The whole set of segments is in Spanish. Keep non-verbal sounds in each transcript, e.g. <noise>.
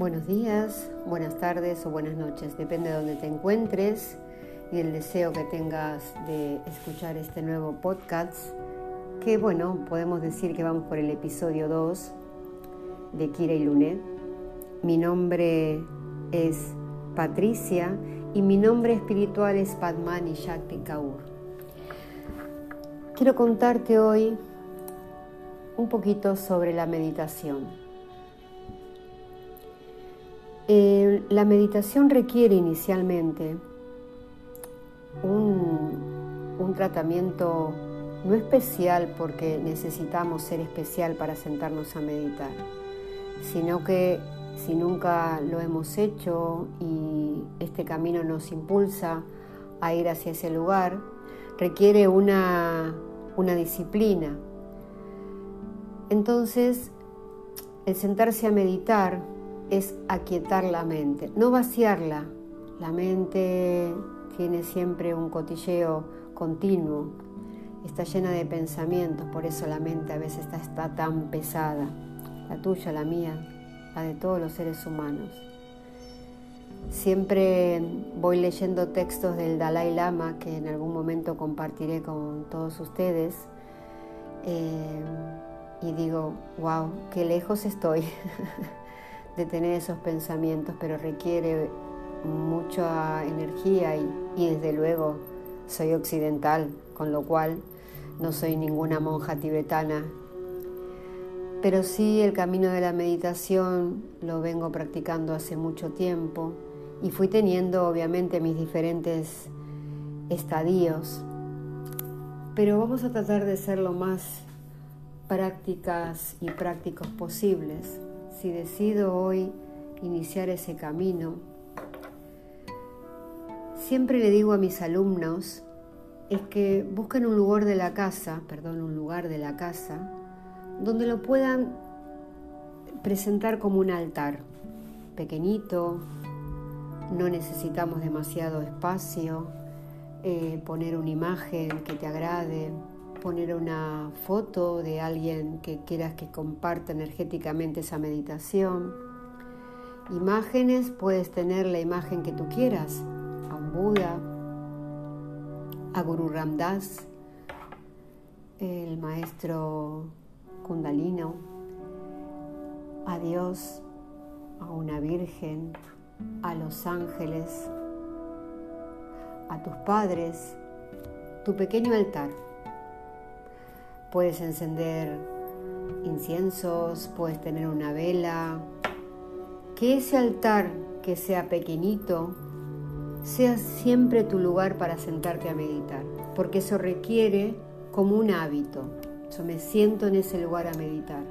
Buenos días, buenas tardes o buenas noches, depende de donde te encuentres y el deseo que tengas de escuchar este nuevo podcast, que bueno, podemos decir que vamos por el episodio 2 de Kira y Luné. Mi nombre es Patricia y mi nombre espiritual es Padmani Shakti Kaur. Quiero contarte hoy un poquito sobre la meditación. Eh, la meditación requiere inicialmente un, un tratamiento no especial porque necesitamos ser especial para sentarnos a meditar, sino que si nunca lo hemos hecho y este camino nos impulsa a ir hacia ese lugar, requiere una, una disciplina. Entonces, el sentarse a meditar es aquietar la mente, no vaciarla. La mente tiene siempre un cotilleo continuo, está llena de pensamientos, por eso la mente a veces está, tan pesada, la tuya, la mía, la de todos los seres humanos. Siempre voy leyendo textos del Dalai Lama que en algún momento compartiré con todos ustedes eh, y digo, wow, qué lejos estoy. <laughs> de tener esos pensamientos, pero requiere mucha energía y, desde luego soy occidental, con lo cual no soy ninguna monja tibetana. Pero sí el camino de la meditación lo vengo practicando hace mucho tiempo y fui teniendo obviamente mis diferentes estadios. Pero vamos a tratar de ser lo más prácticas y prácticos posibles si decido hoy iniciar ese camino, siempre le digo a mis alumnos es que busquen un lugar de la casa, perdón, un lugar de la casa, donde lo puedan presentar como un altar, pequeñito, no necesitamos demasiado espacio, eh, poner una imagen que te agrade, poner una foto de alguien que quieras que comparta energéticamente esa meditación. Imágenes, puedes tener la imagen que tú quieras, a un Buda, a Guru Ramdas, el maestro Kundalino, a Dios, a una Virgen, a los ángeles, a tus padres, tu pequeño altar. Puedes encender inciensos, puedes tener una vela. Que ese altar que sea pequeñito sea siempre tu lugar para sentarte a meditar, porque eso requiere como un hábito. Yo me siento en ese lugar a meditar.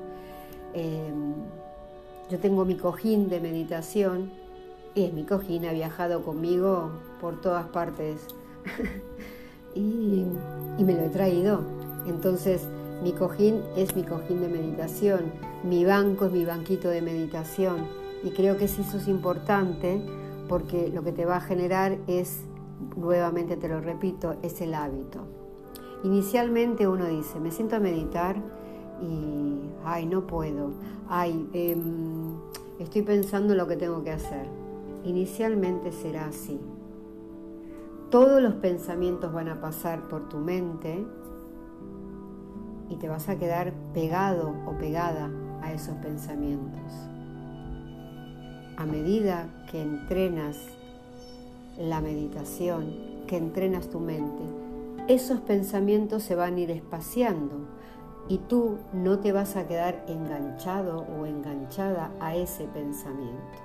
Em, yo tengo mi cojín de meditación y es mi cojín, ha viajado conmigo por todas partes <laughs> y, y me lo he traído entonces, mi cojín es mi cojín de meditación, mi banco es mi banquito de meditación. Y creo que eso es importante porque lo que te va a generar es, nuevamente te lo repito, es el hábito. Inicialmente uno dice, me siento a meditar y, ay, no puedo, ay, em, estoy pensando en lo que tengo que hacer. Inicialmente será así. Todos los pensamientos van a pasar por tu mente y te vas a quedar pegado o pegada a esos pensamientos. A medida que entrenas la meditación, que entrenas tu mente, esos pensamientos se van a ir espaciando y tú no te vas a quedar enganchado o enganchada a ese pensamiento.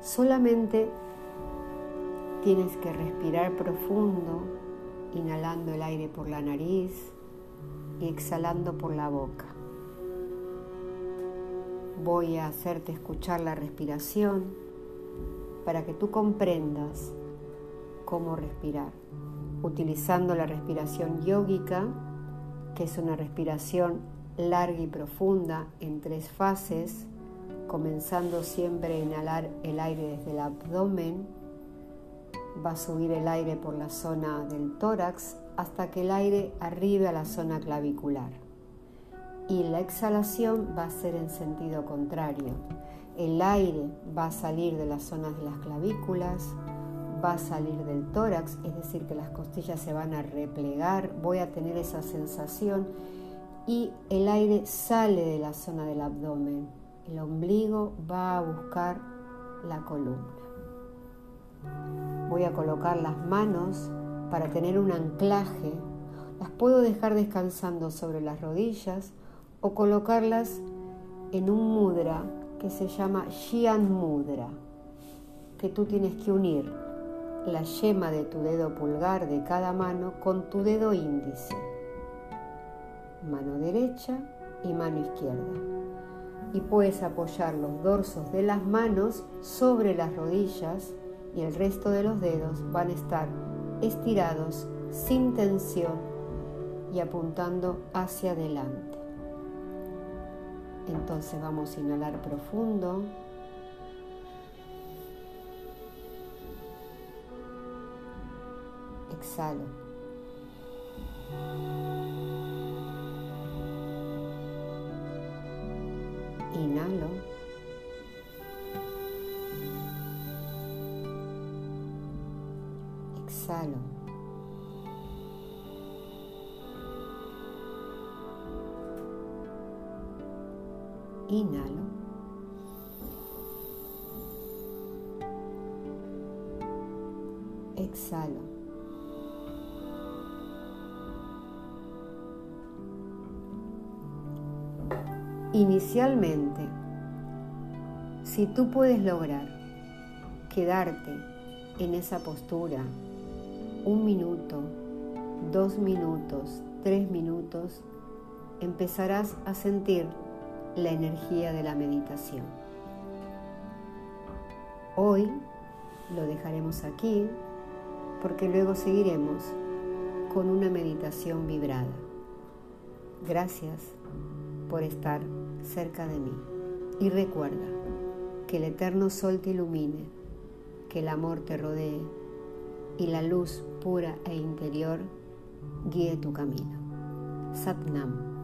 Solamente tienes que respirar profundo, inhalando el aire por la nariz y exhalando por la boca. Voy a hacerte escuchar la respiración para que tú comprendas cómo respirar, utilizando la respiración yógica, que es una respiración larga y profunda en tres fases, comenzando siempre a inhalar el aire desde el abdomen, va a subir el aire por la zona del tórax hasta que el aire arribe a la zona clavicular. Y la exhalación va a ser en sentido contrario. El aire va a salir de las zonas de las clavículas, va a salir del tórax, es decir, que las costillas se van a replegar, voy a tener esa sensación y el aire sale de la zona del abdomen. El ombligo va a buscar la columna. Voy a colocar las manos para tener un anclaje. Las puedo dejar descansando sobre las rodillas o colocarlas en un mudra que se llama Shian Mudra, que tú tienes que unir la yema de tu dedo pulgar de cada mano con tu dedo índice, mano derecha y mano izquierda. Y puedes apoyar los dorsos de las manos sobre las rodillas y el resto de los dedos van a estar estirados sin tensión y apuntando hacia adelante. Entonces vamos a inhalar profundo. Exhalo. Inhalo. Exhalo. Inhalo. Exhalo. Inicialmente, si tú puedes lograr quedarte en esa postura un minuto, dos minutos, tres minutos, empezarás a sentir la energía de la meditación. Hoy lo dejaremos aquí porque luego seguiremos con una meditación vibrada. Gracias por estar cerca de mí y recuerda que el eterno sol te ilumine, que el amor te rodee y la luz pura e interior guíe tu camino. Satnam.